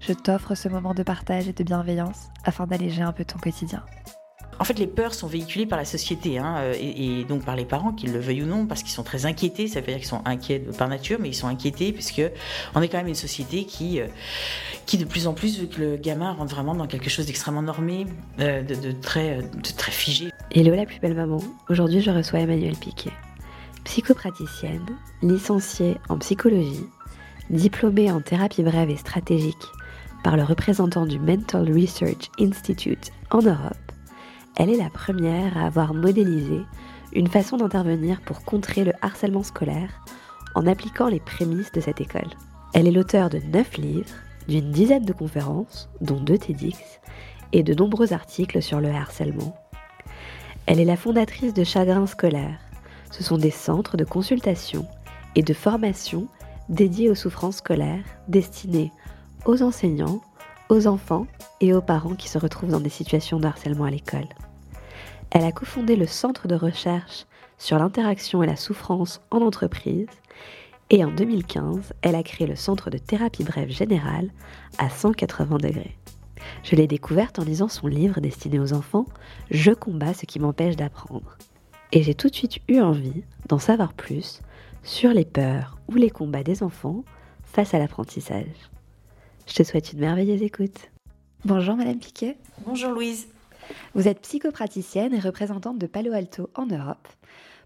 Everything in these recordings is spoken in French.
je t'offre ce moment de partage et de bienveillance afin d'alléger un peu ton quotidien. En fait, les peurs sont véhiculées par la société hein, et, et, donc par les parents, qu'ils le veuillent ou non, parce qu'ils sont très inquiétés. Ça veut dire qu'ils sont inquiets par nature, mais ils sont inquiétés puisque on est quand même une société qui, euh, qui de plus en plus veut que le gamin rentre vraiment dans quelque chose d'extrêmement normé, euh, de, de, très, de très figé. Hello la plus belle maman. Aujourd'hui, je reçois Emmanuelle Piquet, psychopraticienne, licenciée en psychologie, diplômée en thérapie brève et stratégique par le représentant du Mental Research Institute en Europe, elle est la première à avoir modélisé une façon d'intervenir pour contrer le harcèlement scolaire en appliquant les prémices de cette école. Elle est l'auteur de neuf livres, d'une dizaine de conférences, dont deux TEDx, et de nombreux articles sur le harcèlement. Elle est la fondatrice de Chagrin scolaire. Ce sont des centres de consultation et de formation dédiés aux souffrances scolaires destinés aux enseignants, aux enfants et aux parents qui se retrouvent dans des situations de harcèlement à l'école. Elle a cofondé le Centre de recherche sur l'interaction et la souffrance en entreprise et en 2015, elle a créé le Centre de thérapie brève générale à 180 degrés. Je l'ai découverte en lisant son livre destiné aux enfants, Je combats ce qui m'empêche d'apprendre. Et j'ai tout de suite eu envie d'en savoir plus sur les peurs ou les combats des enfants face à l'apprentissage. Je te souhaite une merveilleuse écoute. Bonjour Madame Piquet. Bonjour Louise. Vous êtes psychopraticienne et représentante de Palo Alto en Europe.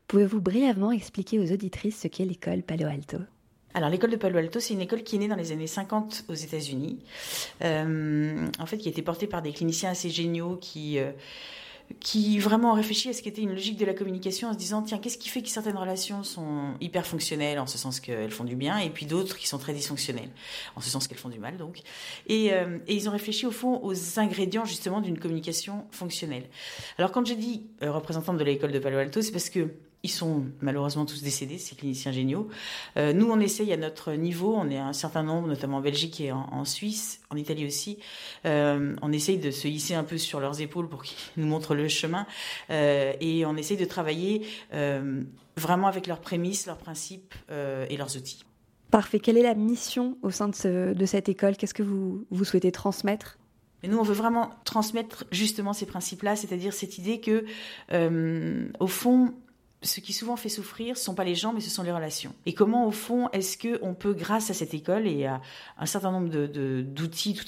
Pouvez-vous brièvement expliquer aux auditrices ce qu'est l'école Palo Alto? Alors l'école de Palo Alto, c'est une école qui est née dans les années 50 aux États-Unis, euh, en fait qui a été portée par des cliniciens assez géniaux qui euh, qui vraiment ont réfléchi à ce qu'était une logique de la communication en se disant tiens qu'est-ce qui fait que certaines relations sont hyper fonctionnelles en ce sens qu'elles font du bien et puis d'autres qui sont très dysfonctionnelles en ce sens qu'elles font du mal donc. Et, euh, ils ont réfléchi au fond aux ingrédients justement d'une communication fonctionnelle. Alors quand j'ai dit euh, représentante de l'école de Palo Alto c'est parce que ils sont malheureusement tous décédés, ces cliniciens géniaux. Euh, nous, on essaye à notre niveau, on est un certain nombre, notamment en Belgique et en, en Suisse, en Italie aussi, euh, on essaye de se hisser un peu sur leurs épaules pour qu'ils nous montrent le chemin. Euh, et on essaye de travailler vraiment avec leurs prémices, leurs principes et leurs outils. Parfait. Quelle est la mission au sein de, ce, de cette école? Qu'est-ce que vous, vous souhaitez transmettre? Mais nous, on veut vraiment transmettre justement ces principes-là, c'est-à-dire cette idée que, euh, au fond, ce qui souvent fait souffrir, ce sont pas les gens, mais ce sont les relations. Et comment, au fond, est-ce que on peut, grâce à cette école et à un certain nombre d'outils tout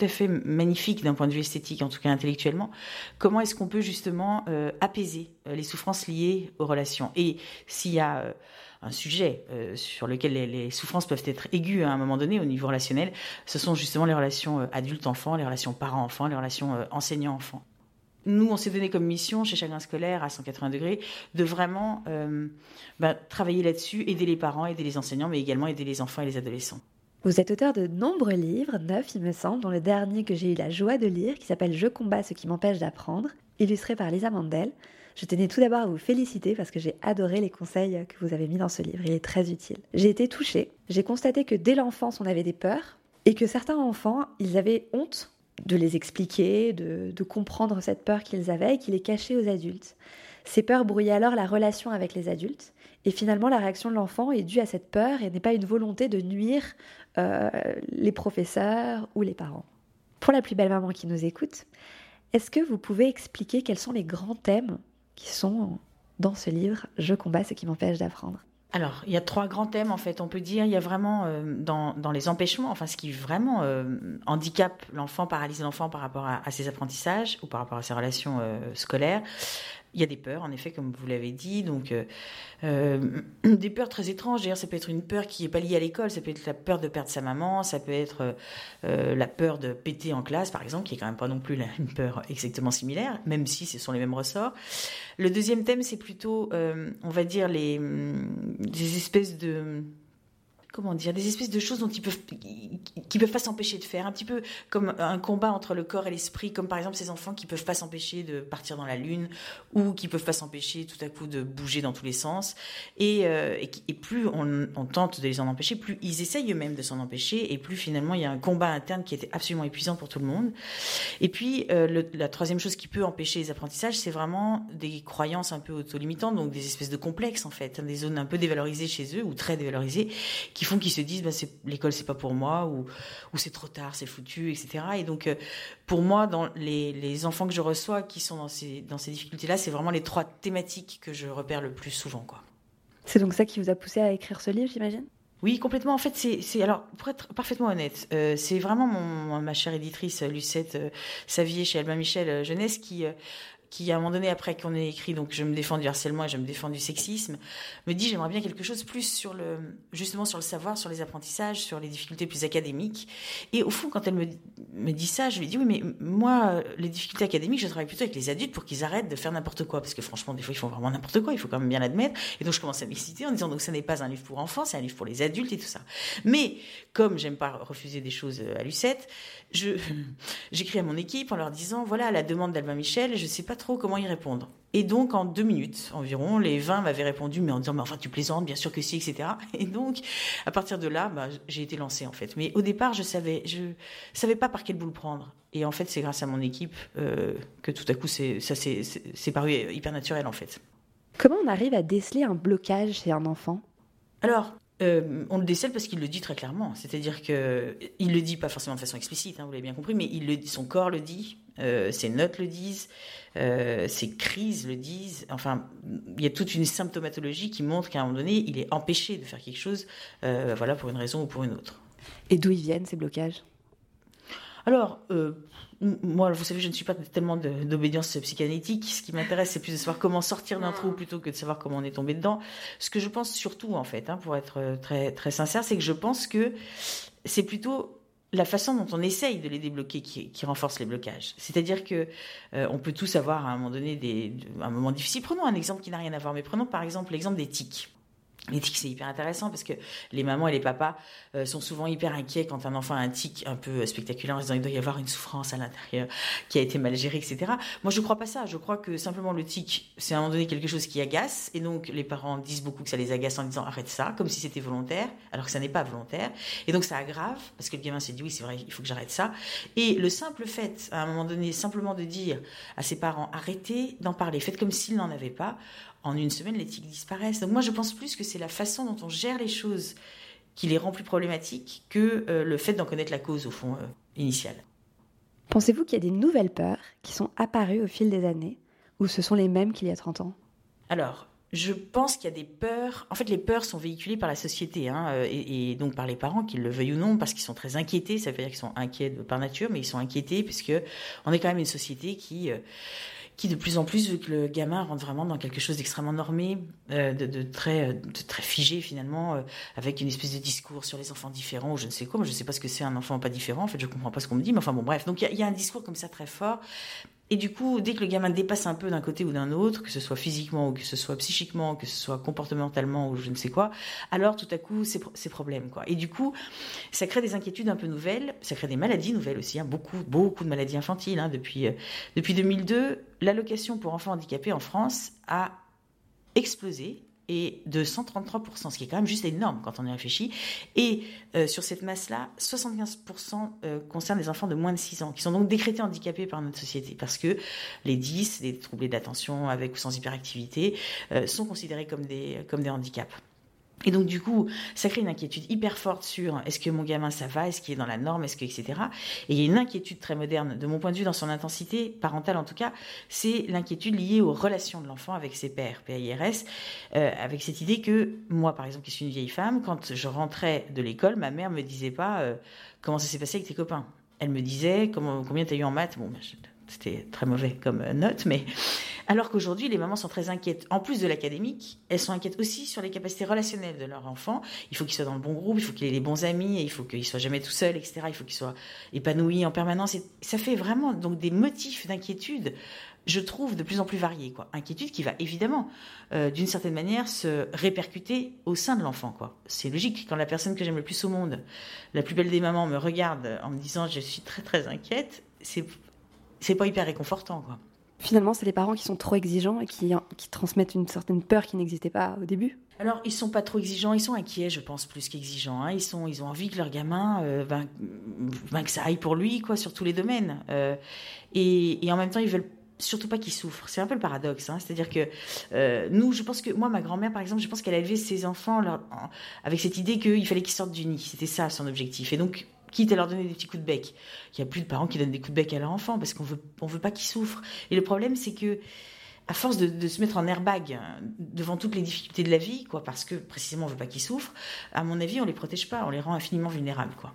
à fait, magnifiques d'un point de vue esthétique, en tout cas intellectuellement, comment est-ce qu'on peut justement euh, apaiser les souffrances liées aux relations? Et s'il y a euh, un sujet euh, sur lequel les, les, souffrances peuvent être aiguës à un moment donné au niveau relationnel, ce sont justement les relations adultes-enfants, les relations parents-enfants, les relations enseignants-enfants nous, on s'est donné comme mission chez Chagrin Scolaire à 180 degrés de vraiment euh, bah, travailler là-dessus, aider les parents, aider les enseignants, mais également aider les enfants et les adolescents. Vous êtes auteur de nombreux livres, neuf il me semble, dont le dernier que j'ai eu la joie de lire, qui s'appelle Je combats ce qui m'empêche d'apprendre, illustré par Lisa Mandel. Je tenais tout d'abord à vous féliciter parce que j'ai adoré les conseils que vous avez mis dans ce livre, il est très utile. J'ai été touchée, j'ai constaté que dès l'enfance on avait des peurs et que certains enfants, ils avaient honte de les expliquer, de, comprendre cette peur qu'ils avaient et qui les cachait aux adultes. Ces peurs brouillaient alors la relation avec les adultes et finalement la réaction de l'enfant est due à cette peur et n'est pas une volonté de nuire euh, les professeurs ou les parents. Pour la plus belle maman qui nous écoute, est-ce que vous pouvez expliquer quels sont les grands thèmes qui sont dans ce livre Je combats ce qui m'empêche d'apprendre? Alors, il y a trois grands thèmes en fait. On peut dire, il y a vraiment euh, dans, dans, les empêchements, enfin ce qui vraiment euh, handicape l'enfant, paralyse l'enfant par rapport à, ses apprentissages ou par rapport à ses relations euh, scolaires. Il y a des peurs, en effet, comme vous l'avez dit, donc euh, euh, des peurs très étranges. D'ailleurs, ça peut être une peur qui n'est pas liée à l'école, ça peut être la peur de perdre sa maman, ça peut être euh, la peur de péter en classe, par exemple, qui est quand même pas non plus une peur exactement similaire, même si ce sont les mêmes ressorts. Le deuxième thème, c'est plutôt, on va dire, les, des espèces de comment dire, des espèces de choses dont ils peuvent, qui peuvent pas s'empêcher de faire, un petit peu comme un combat entre le corps et l'esprit, comme par exemple ces enfants qui peuvent pas s'empêcher de partir dans la lune ou qui peuvent pas s'empêcher tout à coup de bouger dans tous les sens. Et, euh, et, plus on, tente de les en empêcher, plus ils essayent eux-mêmes de s'en empêcher et plus finalement il y a un combat interne qui était absolument épuisant pour tout le monde. Et puis euh, la troisième chose qui peut empêcher les apprentissages, c'est vraiment des croyances un peu auto-limitantes, donc des espèces de complexes en fait, des zones un peu dévalorisées chez eux ou très dévalorisées, qui font qu'ils se disent bah, l'école c'est pas pour moi ou, ou c'est trop tard, c'est foutu, etc. Et donc euh, pour moi, dans les, les, enfants que je reçois qui sont dans ces, dans ces difficultés-là, c'est vraiment les trois thématiques que je repère le plus souvent. quoi. C'est donc ça qui vous a poussé à écrire ce livre, j'imagine? Oui, complètement. En fait, c'est alors pour être parfaitement honnête, euh, c'est vraiment mon, ma chère éditrice Lucette euh, Savier chez Albin Michel euh, Jeunesse qui qui, à un moment donné, après qu'on ait écrit, donc je me défends du harcèlement et je me défends du sexisme, me dit j'aimerais bien quelque chose plus sur le, justement sur le savoir, sur les apprentissages, sur les difficultés plus académiques. Et au fond, quand elle me, me dit ça, je lui dis oui, mais moi, les difficultés académiques, je travaille plutôt avec les adultes pour qu'ils arrêtent de faire n'importe quoi, parce que franchement, des fois, ils font vraiment n'importe quoi, il faut quand même bien l'admettre. Et donc, je commence à m'exciter en disant donc, ce n'est pas un livre pour enfants, c'est un livre pour les adultes et tout ça. Mais, comme j'aime pas refuser des choses à Lucette, je, j'écris à mon équipe en leur disant voilà, à la demande d'Albin Michel, je sais pas trop trop comment y répondre. Et donc, en deux minutes environ, les 20 m'avaient répondu, mais en disant, mais enfin, tu plaisantes, bien sûr que si, etc. Et donc, à partir de là, bah, j'ai été lancée, en fait. Mais au départ, je savais, je savais pas par quel bout le prendre. Et en fait, c'est grâce à mon équipe euh, que tout à coup, ça c'est paru hyper naturel, en fait. Comment on arrive à déceler un blocage chez un enfant? Alors, euh, on le décèle parce qu'il le dit très clairement. C'est-à-dire que il le dit pas forcément de façon explicite, hein, vous l'avez bien compris, mais il le, son corps le dit, euh, ses notes le disent, euh, ses crises le disent. Enfin, il y a toute une symptomatologie qui montre qu'à un moment donné, il est empêché de faire quelque chose, voilà, pour une raison ou pour une autre. Et d'où ils viennent ces blocages? Alors, moi, vous savez, je ne suis pas tellement d'obédience psychanalytique. Ce qui m'intéresse, c'est plus de savoir comment sortir d'un trou plutôt que de savoir comment on est tombé dedans. Ce que je pense surtout, en fait, hein, pour être euh, très, très sincère, c'est que je pense que c'est plutôt la façon dont on essaye de les débloquer qui, renforce les blocages. C'est-à-dire que euh, on peut tous avoir à un moment donné un moment difficile. Prenons un exemple qui n'a rien à voir, mais prenons par exemple l'exemple des tics. L'éthique, c'est hyper intéressant parce que les mamans et les papas euh, sont souvent hyper inquiets quand un enfant a un tic un peu spectaculaire en disant il doit y avoir une souffrance à l'intérieur qui a été mal gérée, etc. Moi, je ne crois pas ça. Je crois que simplement le tic, c'est à un moment donné quelque chose qui agace et donc les parents disent beaucoup que ça les agace en disant arrête ça, comme si c'était volontaire, alors que ça n'est pas volontaire. Et donc ça aggrave parce que le gamin s'est dit oui, c'est vrai, il faut que j'arrête ça. Et le simple fait, à un moment donné, simplement de dire à ses parents arrêtez d'en parler, faites comme s'ils n'en avaient pas, en une semaine, les tics disparaissent. Donc moi, je pense plus que c'est la façon dont on gère les choses qui les rend plus problématiques que euh, le fait d'en connaître la cause, au fond, euh, initiale. Pensez-vous qu'il y a des nouvelles peurs qui sont apparues au fil des années, ou ce sont les mêmes qu'il y a 30 ans? Alors, je pense qu'il y a des peurs. En fait, les peurs sont véhiculées par la société, hein, euh, et, donc par les parents, qu'ils le veuillent ou non, parce qu'ils sont très inquiétés. Ça veut dire qu'ils sont inquiets par nature, mais ils sont inquiétés puisque on est quand même une société qui qui de plus en plus veut que le gamin rentre vraiment dans quelque chose d'extrêmement normé, euh, de, très, de très figé finalement, euh, avec une espèce de discours sur les enfants différents ou je ne sais quoi. Moi, je ne sais pas ce que c'est un enfant pas différent. En fait, je comprends pas ce qu'on me dit, mais enfin bon, bref. Donc il y, a un discours comme ça très fort et du coup, dès que le gamin dépasse un peu d'un côté ou d'un autre, que ce soit physiquement ou que ce soit psychiquement, que ce soit comportementalement ou je ne sais quoi, alors tout à coup, c'est problème quoi. Et du coup, ça crée des inquiétudes un peu nouvelles, ça crée des maladies nouvelles aussi, hein, beaucoup, beaucoup de maladies infantiles. Hein, depuis, euh, depuis 2002, l'allocation pour enfants handicapés en France a explosé de 133%, ce qui est quand même juste énorme quand on y réfléchit. Et euh, sur cette masse-là, 75% euh, concernent des enfants de moins de 6 ans, qui sont donc décrétés handicapés par notre société, parce que les 10, les troublés d'attention avec ou sans hyperactivité, euh, sont considérés comme des handicaps. Et donc du coup, ça crée une inquiétude hyper forte sur est-ce que mon gamin ça va, est-ce qu'il est dans la norme, est-ce que etc. Et il y a une inquiétude très moderne, de mon point de vue, dans son intensité parentale en tout cas, c'est l'inquiétude liée aux relations de l'enfant avec ses pères, PIRS, euh, avec cette idée que moi, par exemple, qui suis une vieille femme, quand je rentrais de l'école, ma mère me disait pas euh, comment ça s'est passé avec tes copains? Elle me disait comment, combien tu as eu en maths? Bon, ben, c'était très mauvais comme euh, note, mais alors qu'aujourd'hui, les mamans sont très inquiètes. En plus de l'académique, elles sont inquiètes aussi sur les capacités relationnelles de leur enfant. Il faut qu'il soit dans le bon groupe, il faut qu'il ait les bons amis, il faut qu'il soit jamais tout seul, etc. Il faut qu'il soit épanoui en permanence. Et ça fait vraiment donc des motifs d'inquiétude je trouve, de plus en plus variée. Quoi. Inquiétude qui va évidemment, euh, d'une certaine manière, se répercuter au sein de l'enfant. Quoi. C'est logique. Quand la personne que j'aime le plus au monde, la plus belle des mamans, me regarde en me disant je suis très très inquiète, c'est c'est pas hyper réconfortant. Quoi. Finalement, c'est les parents qui sont trop exigeants et qui, qui transmettent une certaine peur qui n'existait pas au début. Alors, ils sont pas trop exigeants, ils sont inquiets, je pense, plus qu'exigeants. Hein. Ils, sont, ils ont envie que leur gamin, euh, ben, ben, que ça aille pour lui, quoi, sur tous les domaines. Euh, et, et, en même temps, ils veulent surtout pas qu'il souffre. C'est un peu le paradoxe. Hein. C'est-à-dire que euh, nous, je pense que moi, ma grand-mère, par exemple, je pense qu'elle a élevé ses enfants leur, en, avec cette idée qu'il fallait qu'ils sortent du nid. C'était ça son objectif. Et donc, quitte à leur donner des petits coups de bec. Il y a plus de parents qui donnent des coups de bec à leur enfant parce qu'on veut, veut pas qu'ils souffrent. Et le problème, c'est que à force de, se mettre en airbag devant toutes les difficultés de la vie, quoi, parce que précisément on veut pas qu'ils souffrent, à mon avis, on les protège pas, on les rend infiniment vulnérables, quoi.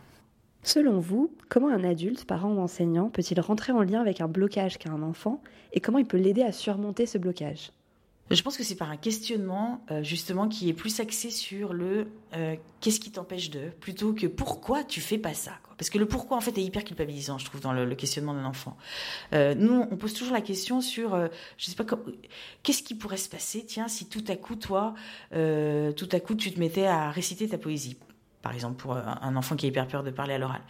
Selon vous, comment un adulte, parent ou enseignant, peut-il rentrer en lien avec un blocage qu'a un enfant et comment il peut l'aider à surmonter ce blocage? Je pense que c'est par un questionnement euh, justement qui est plus axé sur le euh, qu'est-ce qui t'empêche de plutôt que pourquoi tu fais pas ça parce que le pourquoi en fait est hyper culpabilisant je trouve dans le, questionnement d'un enfant. Euh, nous on pose toujours la question sur je sais pas qu'est-ce qui pourrait se passer tiens si tout à coup toi tout à coup tu te mettais à réciter ta poésie par exemple pour un enfant qui a hyper peur de parler à l'oral.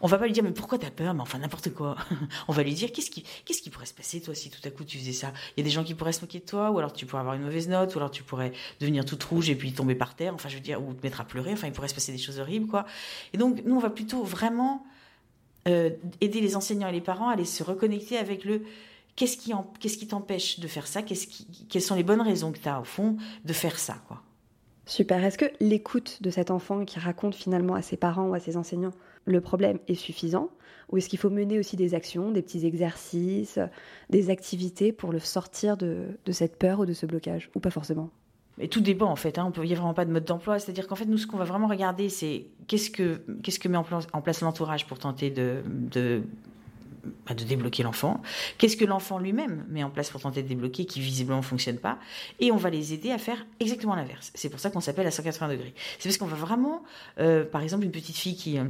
On va pas lui dire mais pourquoi t'as peur? Mais enfin n'importe quoi. On va lui dire qu'est-ce qui qu'est-ce qui pourrait se passer toi si tout à coup tu faisais ça? Il y a des gens qui pourraient se moquer de toi ou alors tu pourrais avoir une mauvaise note ou alors tu pourrais devenir toute rouge et puis tomber par terre. Enfin je veux dire ou te mettre à pleurer. Enfin il pourrait se passer des choses horribles quoi. Et donc nous on va plutôt vraiment euh, aider les enseignants et les parents à aller se reconnecter avec le qu'est-ce qui en, qu'est-ce qui t'empêche de faire ça? Qu'est-ce qui, quelles sont les bonnes raisons que tu as au fond de faire ça quoi? Super. Est-ce que l'écoute de cet enfant qui raconte finalement à ses parents ou à ses enseignants le problème est suffisant Ou est-ce qu'il faut mener aussi des actions, des petits exercices, des activités pour le sortir de, de cette peur ou de ce blocage Ou pas forcément? Et tout dépend en fait. Hein. Il n'y a vraiment pas de mode d'emploi. C'est-à-dire qu'en fait, nous, ce qu'on va vraiment regarder, c'est qu'est-ce que qu'est-ce que met en place, en place l'entourage pour tenter de de débloquer l'enfant. Qu'est-ce que l'enfant lui-même met en place pour tenter de débloquer qui visiblement ne fonctionne pas Et on va les aider à faire exactement l'inverse. C'est pour ça qu'on s'appelle à 180 degrés. C'est parce qu'on va vraiment, euh, par exemple, une petite fille qui... Euh,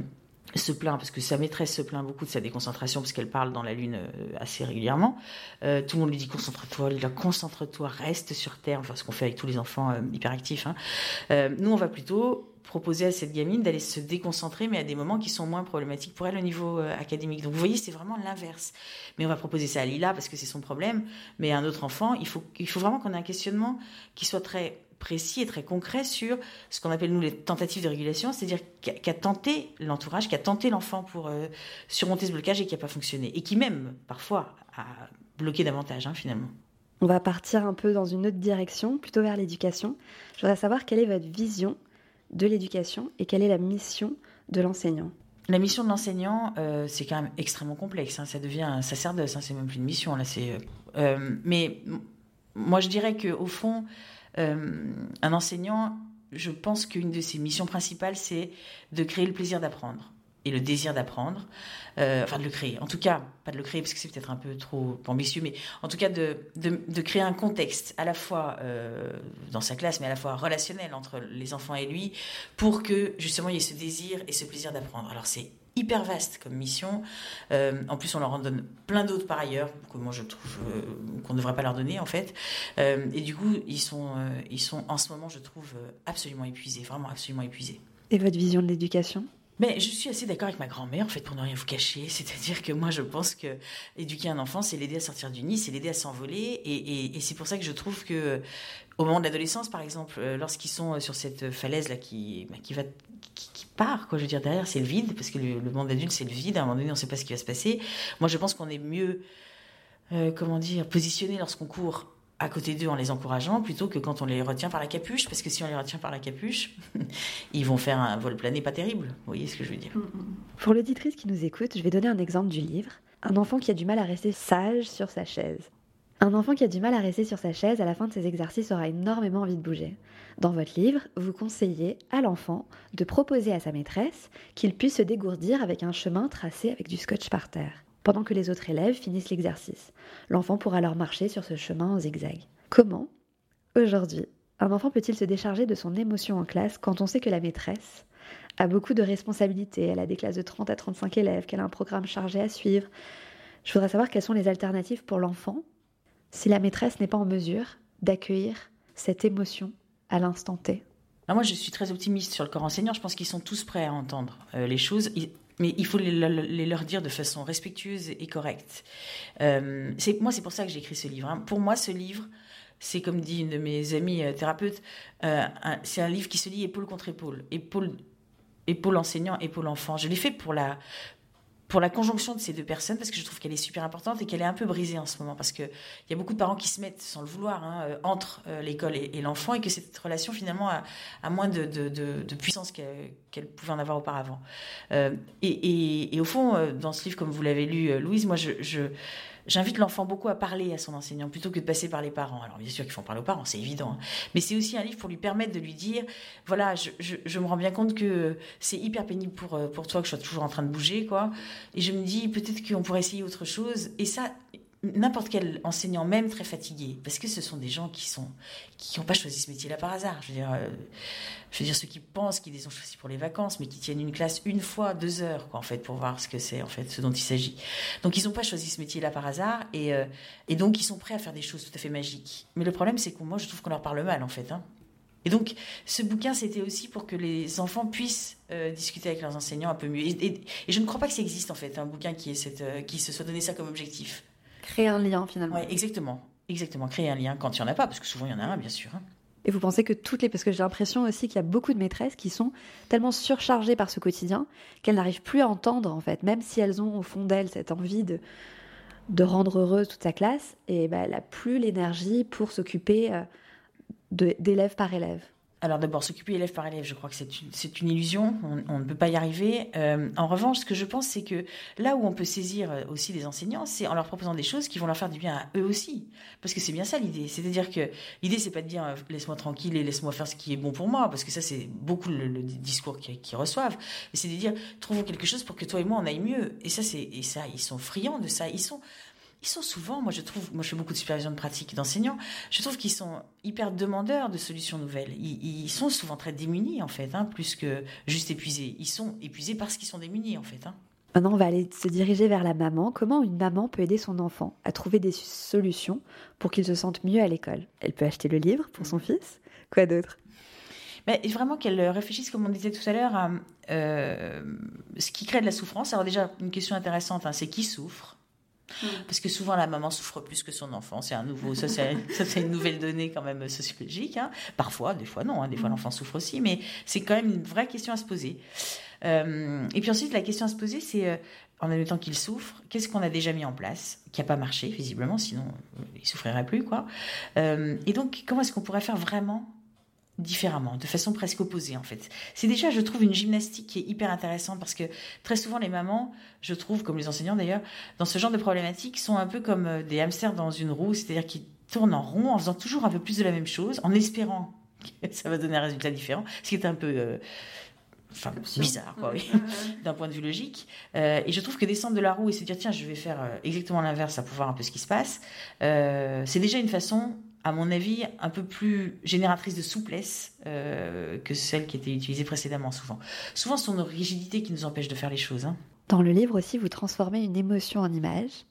se plaint parce que sa maîtresse se plaint beaucoup de sa déconcentration parce qu'elle parle dans la lune assez régulièrement. Euh, tout le monde lui dit concentre-toi, concentre-toi, reste sur terre. Enfin, ce qu'on fait avec tous les enfants euh, hyperactifs. Hein. Euh, nous, on va plutôt proposer à cette gamine d'aller se déconcentrer, mais à des moments qui sont moins problématiques pour elle au niveau euh, académique. Donc vous voyez, c'est vraiment l'inverse. Mais on va proposer ça à Lila parce que c'est son problème, mais à un autre enfant, il faut, il faut vraiment qu'on ait un questionnement qui soit très précis et très concret sur ce qu'on appelle nous les tentatives de régulation, c'est-à-dire qu'a qu tenté l'entourage, qui a tenté l'enfant pour euh, surmonter ce blocage et qui n'a pas fonctionné, et qui même parfois a bloqué davantage hein, finalement. On va partir un peu dans une autre direction, plutôt vers l'éducation. Je voudrais savoir quelle est votre vision de l'éducation et quelle est la mission de l'enseignant? La mission de l'enseignant, euh, c'est quand même extrêmement complexe. Hein. Ça devient un sacerdoce. Hein. C'est même plus une mission là. C'est. Euh, mais moi, je dirais que au fond, euh, un enseignant, je pense qu'une de ses missions principales, c'est de créer le plaisir d'apprendre et le désir d'apprendre, euh, enfin de le créer. En tout cas, pas de le créer parce que c'est peut-être un peu trop ambitieux, mais en tout cas de, de, créer un contexte à la fois euh, dans sa classe, mais à la fois relationnel entre les enfants et lui, pour que justement il y ait ce désir et ce plaisir d'apprendre. Alors c'est hyper vaste comme mission. Euh, en plus, on leur en donne plein d'autres par ailleurs, que moi je trouve qu'on ne devrait pas leur donner en fait. Et du coup, ils sont, ils sont en ce moment, je trouve, absolument épuisés, vraiment absolument épuisés. Et votre vision de l'éducation? Mais je suis assez d'accord avec ma grand-mère, en fait, pour ne rien vous cacher. C'est-à-dire que moi, je pense que éduquer un enfant, c'est l'aider à sortir du nid, c'est l'aider à s'envoler. Et, c'est pour ça que je trouve que, au moment de l'adolescence, par exemple, lorsqu'ils sont sur cette falaise-là qui, qui va qui, qui, part, quoi. Je veux dire, derrière, c'est le vide, parce que le, le monde adulte, c'est le vide. À un moment donné, on ne sait pas ce qui va se passer. Moi, je pense qu'on est mieux, euh, comment dire, positionné lorsqu'on court à côté d'eux en les encourageant plutôt que quand on les retient par la capuche, parce que si on les retient par la capuche, ils vont faire un vol plané pas terrible. Vous voyez ce que je veux dire Pour l'auditrice qui nous écoute, je vais donner un exemple du livre. Un enfant qui a du mal à rester sage sur sa chaise. Un enfant qui a du mal à rester sur sa chaise à la fin de ses exercices aura énormément envie de bouger. Dans votre livre, vous conseillez à l'enfant de proposer à sa maîtresse qu'il puisse se dégourdir avec un chemin tracé avec du scotch par terre pendant que les autres élèves finissent l'exercice. L'enfant pourra alors marcher sur ce chemin en zigzag. Comment Aujourd'hui, un enfant peut-il se décharger de son émotion en classe quand on sait que la maîtresse a beaucoup de responsabilités, elle a des classes de 30 à 35 élèves, qu'elle a un programme chargé à suivre? Je voudrais savoir quelles sont les alternatives pour l'enfant si la maîtresse n'est pas en mesure d'accueillir cette émotion à l'instant T moi, je suis très optimiste sur le corps enseignant. Je pense qu'ils sont tous prêts à entendre euh, les choses. Mais il faut les, leur dire de façon respectueuse et correcte. Euh, moi, c'est pour ça que j'ai écrit ce livre. Hein. Pour moi, ce livre, c'est comme dit une de mes amies euh, thérapeutes, c'est un livre qui se lit épaule contre épaule. Épaule, épaule enseignant, épaule enfant. Je l'ai fait pour la, pour la conjonction de ces deux personnes, parce que je trouve qu'elle est super importante et qu'elle est un peu brisée en ce moment, parce qu'il y a beaucoup de parents qui se mettent, sans le vouloir, hein, euh, entre euh, l'école et, l'enfant, et que cette relation, finalement, a, moins de, puissance qu'elle pouvait en avoir auparavant. Euh, et, au fond, dans ce livre, comme vous l'avez lu, Louise, moi, je j'invite l'enfant beaucoup à parler à son enseignant plutôt que de passer par les parents. Alors bien sûr qu'il faut parler aux parents, c'est évident. Hein. Mais c'est aussi un livre pour lui permettre de lui dire, voilà, je, me rends bien compte que c'est hyper pénible pour, euh, pour toi que je sois toujours en train de bouger, quoi. Et je me dis, peut-être qu'on pourrait essayer autre chose. Et ça, n'importe quel enseignant, même très fatigué, parce que ce sont des gens qui sont qui n'ont pas choisi ce métier-là par hasard. Je veux dire, euh, je veux dire ceux qui pensent qu'ils les ont choisis pour les vacances, mais qui tiennent une classe une fois, deux heures, quoi, en fait, pour voir ce que c'est, en fait, ce dont il s'agit. Donc, ils n'ont pas choisi ce métier-là par hasard, et euh, et donc ils sont prêts à faire des choses tout à fait magiques. Mais le problème, c'est que moi, je trouve qu'on leur parle mal, en fait. Hein. Et donc, ce bouquin, c'était aussi pour que les enfants puissent euh, discuter avec leurs enseignants un peu mieux. Et, je ne crois pas que ça existe, en fait, un bouquin qui se soit donné ça comme objectif. Créer un lien finalement. Oui, exactement. Exactement, créer un lien quand il n'y en a pas, parce que souvent il y en a un, bien sûr. Hein. Et vous pensez que toutes les... Parce que j'ai l'impression aussi qu'il y a beaucoup de maîtresses qui sont tellement surchargées par ce quotidien qu'elles n'arrivent plus à entendre, en fait, même si elles ont au fond d'elles cette envie de, de rendre heureuse toute sa classe, et ben, elle n'a plus l'énergie pour s'occuper euh, d'élève par élève. Alors d'abord, s'occuper élève par élève, je crois que c'est une, illusion, on, ne peut pas y arriver. Euh, en revanche, ce que je pense, c'est que là où on peut saisir euh, aussi des enseignants, c'est en leur proposant des choses qui vont leur faire du bien à eux aussi. Parce que c'est bien ça l'idée. C'est-à-dire que l'idée, c'est pas de dire euh, laisse-moi tranquille et laisse-moi faire ce qui est bon pour moi, parce que ça, c'est beaucoup le, discours qu'ils reçoivent. Mais c'est de dire trouvons quelque chose pour que toi et moi, on aille mieux. Et ça, c'est et ça, ils sont friands de ça. Ils sont ils sont souvent, moi je trouve, moi je fais beaucoup de supervision de pratique d'enseignants, je trouve qu'ils sont hyper demandeurs de solutions nouvelles. Ils, sont souvent très démunis en fait, hein, plus que juste épuisés. Ils sont épuisés parce qu'ils sont démunis en fait. Hein. Maintenant, on va aller se diriger vers la maman. Comment une maman peut aider son enfant à trouver des solutions pour qu'il se sente mieux à l'école? Elle peut acheter le livre pour son fils? Quoi d'autre? Mais vraiment qu'elle réfléchisse, comme on disait tout à l'heure, à euh, ce qui crée de la souffrance. Alors déjà, une question intéressante, hein, c'est qui souffre? Mm. Parce que souvent la maman souffre plus que son enfant. C'est un nouveau, ça c'est une nouvelle donnée quand même sociologique. Hein. Parfois, des fois non, hein. des fois mm. l'enfant souffre aussi, mais c'est quand même une vraie question à se poser. Euh, et puis ensuite la question à se poser, c'est euh, en même temps qu'il souffre, qu'est-ce qu'on a déjà mis en place qui n'a pas marché visiblement, sinon euh, il souffrirait plus quoi. et donc comment est-ce qu'on pourrait faire vraiment différemment, de façon presque opposée en fait. C'est déjà, je trouve, une gymnastique qui est hyper intéressante parce que très souvent les mamans, je trouve, comme les enseignants d'ailleurs, dans ce genre de problématiques, sont un peu comme euh, des hamsters dans une roue, c'est-à-dire qu'ils tournent en rond en faisant toujours un peu plus de la même chose, en espérant que ça va donner un résultat différent, ce qui est un peu... Euh, enfin, bizarre, quoi, oui, d'un point de vue logique. Euh, et je trouve que descendre de la roue et se dire, tiens, je vais faire exactement l'inverse pour voir un peu ce qui se passe, c'est déjà une façon à mon avis, un peu plus génératrice de souplesse euh, que celle qui était utilisée précédemment souvent. Souvent, ce sont nos rigidités qui nous empêchent de faire les choses. Hein. Dans le livre aussi, vous transformez une émotion en image.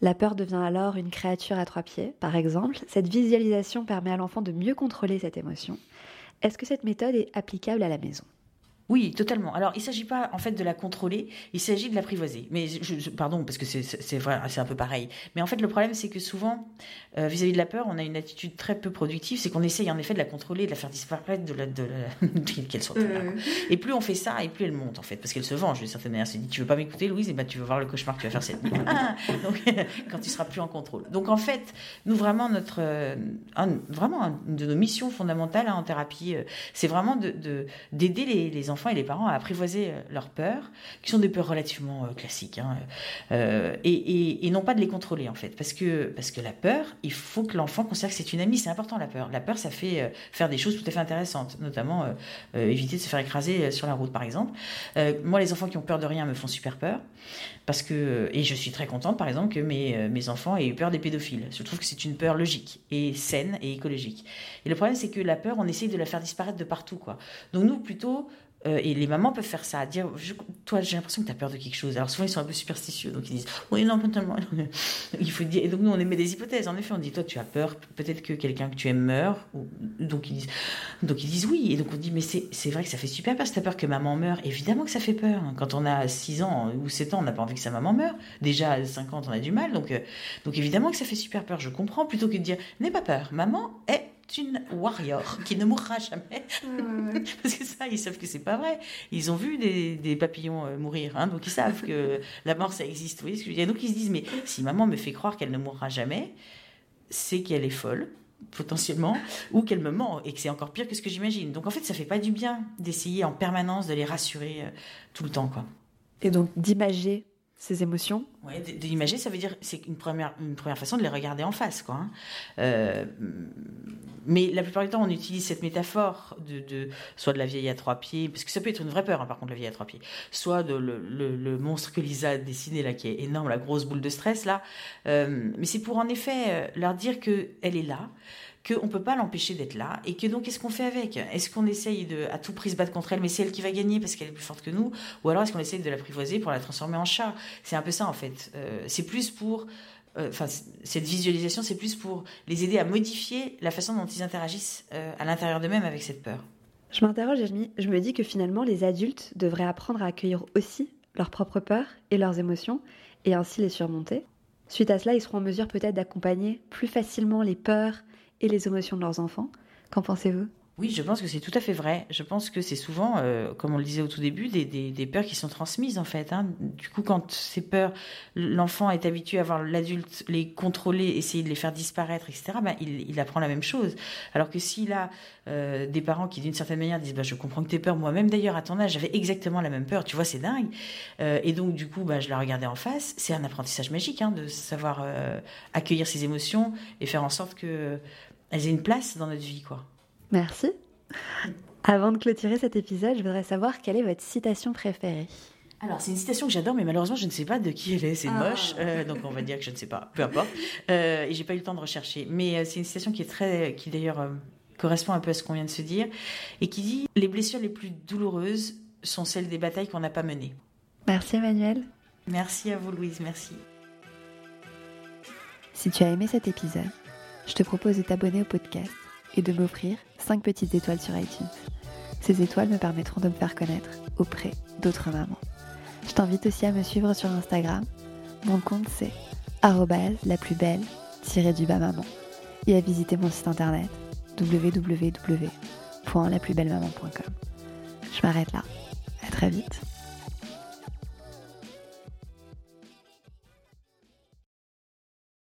La peur devient alors une créature à trois pieds, par exemple. Cette visualisation permet à l'enfant de mieux contrôler cette émotion. Est-ce que cette méthode est applicable à la maison? Oui, totalement. Alors, il ne s'agit pas en fait de la contrôler, il s'agit de l'apprivoiser. Mais je, pardon, parce que c'est c'est un peu pareil. Mais en fait, le problème, c'est que souvent, euh, vis-à-vis de la peur, on a une attitude très peu productive, c'est qu'on essaye en effet de la contrôler, de la faire disparaître, de la, de qu'elle soit là. Mmh. Et plus on fait ça, et plus elle monte en fait, parce qu'elle se venge d'une certaine manière. Elle se dit, tu veux pas m'écouter, Louise, et ben tu veux voir le cauchemar que tu vas faire cette nuit. Donc, quand tu seras plus en contrôle. Donc en fait, nous vraiment notre, euh, vraiment une de nos missions fondamentales hein, en thérapie, euh, c'est vraiment de d'aider les, les enfants et les parents à apprivoiser euh, leurs peurs, qui sont des peurs relativement euh, classiques, hein, euh, et, non pas de les contrôler en fait, parce que parce que la peur, il faut que l'enfant considère que c'est une amie, c'est important la peur. La peur, ça fait faire des choses tout à fait intéressantes, notamment éviter de se faire écraser sur la route par exemple. moi, les enfants qui ont peur de rien me font super peur, parce que et je suis très contente par exemple que mes mes enfants aient eu peur des pédophiles. Je trouve que c'est une peur logique et saine et écologique. Et le problème, c'est que la peur, on essaye de la faire disparaître de partout quoi. Donc nous plutôt Euh, et les mamans peuvent faire ça, dire Toi, j'ai l'impression que tu as peur de quelque chose. Alors souvent, ils sont un peu superstitieux, donc ils disent Oui, non, tellement. Il faut dire. Et donc, nous, on émet des hypothèses. En effet, on dit Toi, tu as peur, peut-être que quelqu'un que tu aimes meurt. Donc, ils disent, donc, ils disent oui. Et donc, on dit Mais c'est vrai que ça fait super peur. Si tu as peur que maman meure, évidemment que ça fait peur. Quand on a 6 ans ou 7 ans, on n'a pas envie que sa maman meure. Déjà, à 50, on a du mal. Donc, euh, donc évidemment que ça fait super peur. Je comprends. Plutôt que de dire N'aie pas peur, maman est une warrior qui ne mourra jamais. Parce que ça, ils savent que c'est pas vrai. Ils ont vu des, papillons euh, mourir, hein, donc ils savent que la mort, ça existe. Vous voyez ce que je veux dire Donc ils se disent, mais si maman me fait croire qu'elle ne mourra jamais, c'est qu'elle est folle potentiellement, ou qu'elle me ment, et que c'est encore pire que ce que j'imagine. Donc en fait, ça fait pas du bien d'essayer en permanence de les rassurer euh, tout le temps, quoi. Et donc d'imager ces émotions Oui, de, l'imager, ça veut dire c'est une première, une première façon de les regarder en face. Quoi, hein. euh, mais la plupart du temps, on utilise cette métaphore de, soit de la vieille à trois pieds, parce que ça peut être une vraie peur, hein, par contre, la vieille à trois pieds, soit de le, le, monstre que Lisa a dessiné, là, qui est énorme, la grosse boule de stress, là. Euh, mais c'est pour en effet euh, leur dire qu'elle est là, qu'on ne peut pas l'empêcher d'être là, et que donc qu'est-ce qu'on fait avec? Est-ce qu'on essaye de à tout prix se battre contre elle, mais c'est elle qui va gagner parce qu'elle est plus forte que nous, ou alors est-ce qu'on essaye de l'apprivoiser pour la transformer en chat? C'est un peu ça en fait. Euh, c'est plus pour euh, enfin, cette visualisation, c'est plus pour les aider à modifier la façon dont ils interagissent euh, à l'intérieur d'eux-mêmes avec cette peur. Je m'interroge je me dis que finalement, les adultes devraient apprendre à accueillir aussi leurs propres peurs et leurs émotions et ainsi les surmonter. Suite à cela, ils seront en mesure peut-être d'accompagner plus facilement les peurs, les émotions de leurs enfants. Qu'en pensez-vous? Oui, je pense que c'est tout à fait vrai. Je pense que c'est souvent, euh, comme on le disait au tout début, des, peurs qui sont transmises en fait. Hein. Du coup, quand ces peurs, l'enfant est habitué à voir l'adulte les contrôler, essayer de les faire disparaître, etc., ben, il, apprend la même chose. Alors que s'il a euh, des parents qui, d'une certaine manière, disent bah, Je comprends que tes peurs, moi-même d'ailleurs, à ton âge, j'avais exactement la même peur, tu vois, c'est dingue. Euh, et donc, du coup, bah, je la regardais en face. C'est un apprentissage magique hein, de savoir accueillir ses émotions et faire en sorte que elles aient une place dans notre vie, quoi. Merci. Avant de clôturer cet épisode, je voudrais savoir quelle est votre citation préférée. Alors, c'est une citation que j'adore, mais malheureusement, je ne sais pas de qui elle est. C'est ah. moche, euh, donc on va dire que je ne sais pas. Peu importe. Euh, et j'ai pas eu le temps de rechercher. Mais euh, c'est une citation qui est très, qui d'ailleurs euh, correspond un peu à ce qu'on vient de se dire, et qui dit les blessures les plus douloureuses sont celles des batailles qu'on n'a pas menées. Merci Emmanuel. Merci à vous, Louise. Merci. Si tu as aimé cet épisode, je te propose de t'abonner au podcast et de m'offrir 5 petites étoiles sur iTunes. Ces étoiles me permettront de me faire connaître auprès d'autres mamans. Je t'invite aussi à me suivre sur Instagram. Mon compte c'est la plus belle du bas et à visiter mon site internet www.laplusbellemaman.com. Je m'arrête là. À très vite.